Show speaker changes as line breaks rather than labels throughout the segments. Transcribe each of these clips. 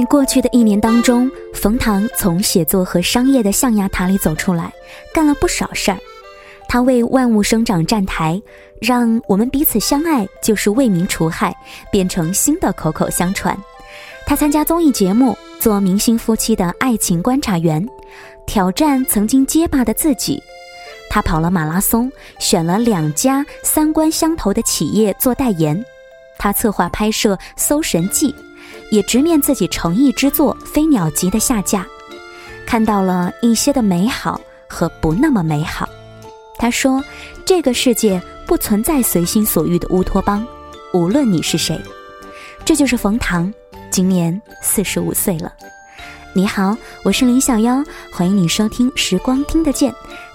在过去的一年当中，冯唐从写作和商业的象牙塔里走出来，干了不少事儿。他为万物生长站台，让我们彼此相爱就是为民除害变成新的口口相传。他参加综艺节目，做明星夫妻的爱情观察员，挑战曾经结巴的自己。他跑了马拉松，选了两家三观相投的企业做代言。他策划拍摄《搜神记》。也直面自己诚意之作《飞鸟集》的下架，看到了一些的美好和不那么美好。他说：“这个世界不存在随心所欲的乌托邦，无论你是谁。”这就是冯唐，今年四十五岁了。你好，我是林小妖，欢迎你收听《时光听得见》。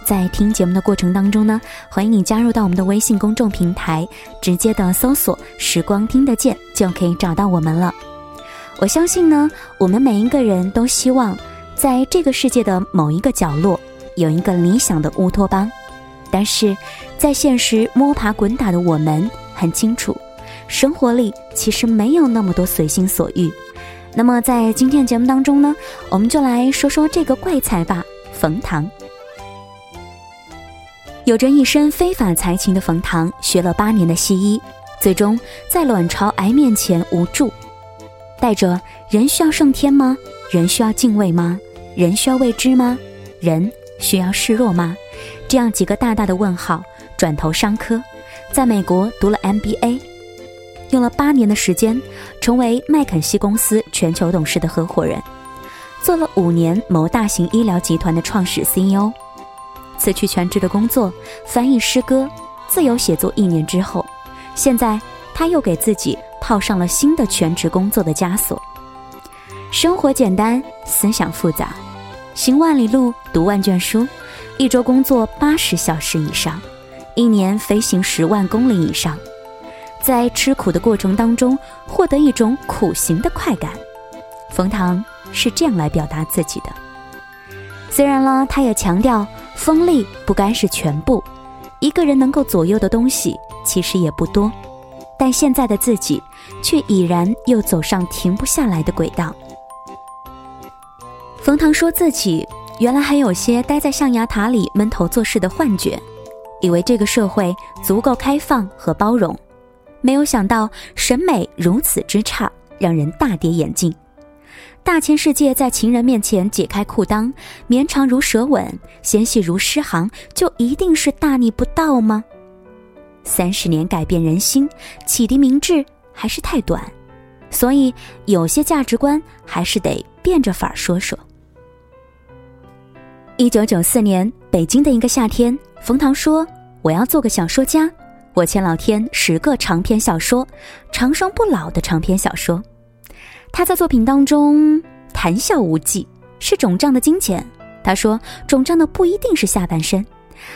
在听节目的过程当中呢，欢迎你加入到我们的微信公众平台，直接的搜索“时光听得见”就可以找到我们了。我相信呢，我们每一个人都希望，在这个世界的某一个角落，有一个理想的乌托邦。但是，在现实摸爬滚打的我们很清楚，生活里其实没有那么多随心所欲。那么，在今天的节目当中呢，我们就来说说这个怪才吧，冯唐。有着一身非法才情的冯唐，学了八年的西医，最终在卵巢癌面前无助。带着人需要胜天吗？人需要敬畏吗？人需要未知吗？人需要示弱吗？这样几个大大的问号。转投商科，在美国读了 MBA，用了八年的时间，成为麦肯锡公司全球董事的合伙人，做了五年某大型医疗集团的创始 CEO。辞去全职的工作，翻译诗歌，自由写作一年之后，现在他又给自己。套上了新的全职工作的枷锁，生活简单，思想复杂，行万里路，读万卷书，一周工作八十小时以上，一年飞行十万公里以上，在吃苦的过程当中获得一种苦行的快感。冯唐是这样来表达自己的。虽然呢，他也强调锋利不该是全部，一个人能够左右的东西其实也不多。但现在的自己，却已然又走上停不下来的轨道。冯唐说自己原来还有些待在象牙塔里闷头做事的幻觉，以为这个社会足够开放和包容，没有想到审美如此之差，让人大跌眼镜。大千世界在情人面前解开裤裆，绵长如舌吻，纤细如诗行，就一定是大逆不道吗？三十年改变人心，启迪明智还是太短，所以有些价值观还是得变着法儿说说。一九九四年，北京的一个夏天，冯唐说：“我要做个小说家，我欠老天十个长篇小说，长生不老的长篇小说。”他在作品当中谈笑无忌，是肿胀的金钱。他说：“肿胀的不一定是下半身。”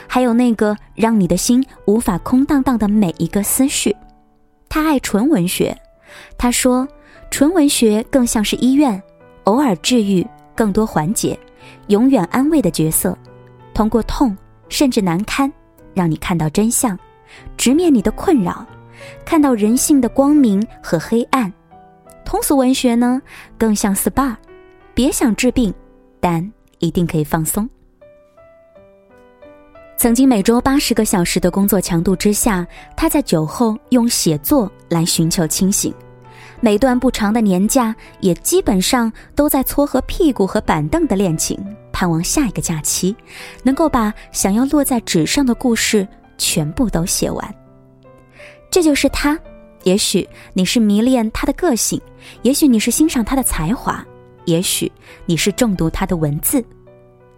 还有那个让你的心无法空荡荡的每一个思绪，他爱纯文学。他说，纯文学更像是医院，偶尔治愈，更多缓解，永远安慰的角色。通过痛，甚至难堪，让你看到真相，直面你的困扰，看到人性的光明和黑暗。通俗文学呢，更像 SPA，别想治病，但一定可以放松。曾经每周八十个小时的工作强度之下，他在酒后用写作来寻求清醒。每段不长的年假，也基本上都在撮合屁股和板凳的恋情，盼望下一个假期能够把想要落在纸上的故事全部都写完。这就是他。也许你是迷恋他的个性，也许你是欣赏他的才华，也许你是重读他的文字。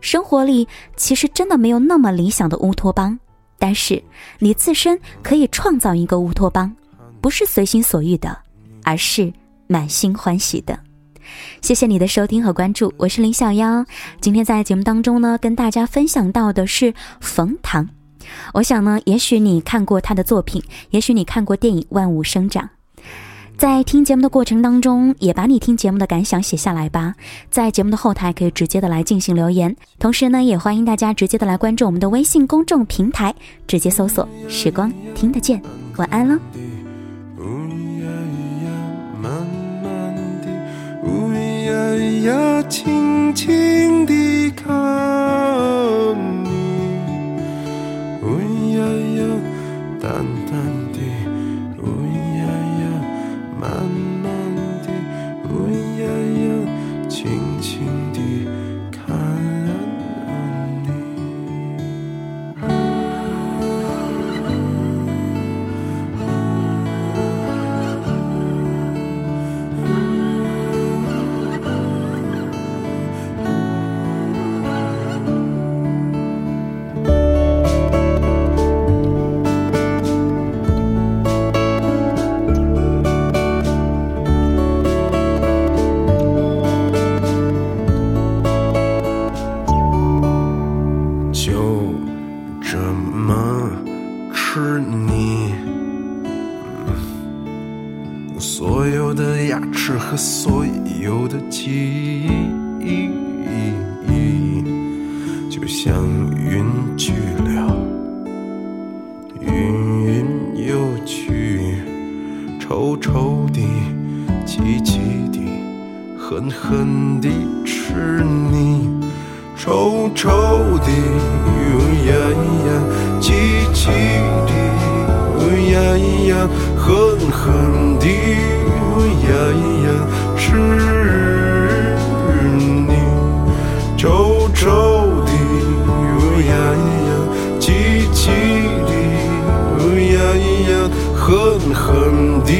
生活里其实真的没有那么理想的乌托邦，但是你自身可以创造一个乌托邦，不是随心所欲的，而是满心欢喜的。谢谢你的收听和关注，我是林小妖。今天在节目当中呢，跟大家分享到的是冯唐。我想呢，也许你看过他的作品，也许你看过电影《万物生长》。在听节目的过程当中，也把你听节目的感想写下来吧。在节目的后台可以直接的来进行留言，同时呢，也欢迎大家直接的来关注我们的微信公众平台，直接搜索“时光听得见”。晚安了。呜呀呀，慢慢地，呜呀
呀呀，轻轻地看你，呜呀呀，淡淡狠狠地吃你。臭臭的，呜呀呀，气气的，呜呀呀，狠狠的，呜呀呀，吃你。臭臭的，呜呀呀，气气的，呜呀呀，狠狠的。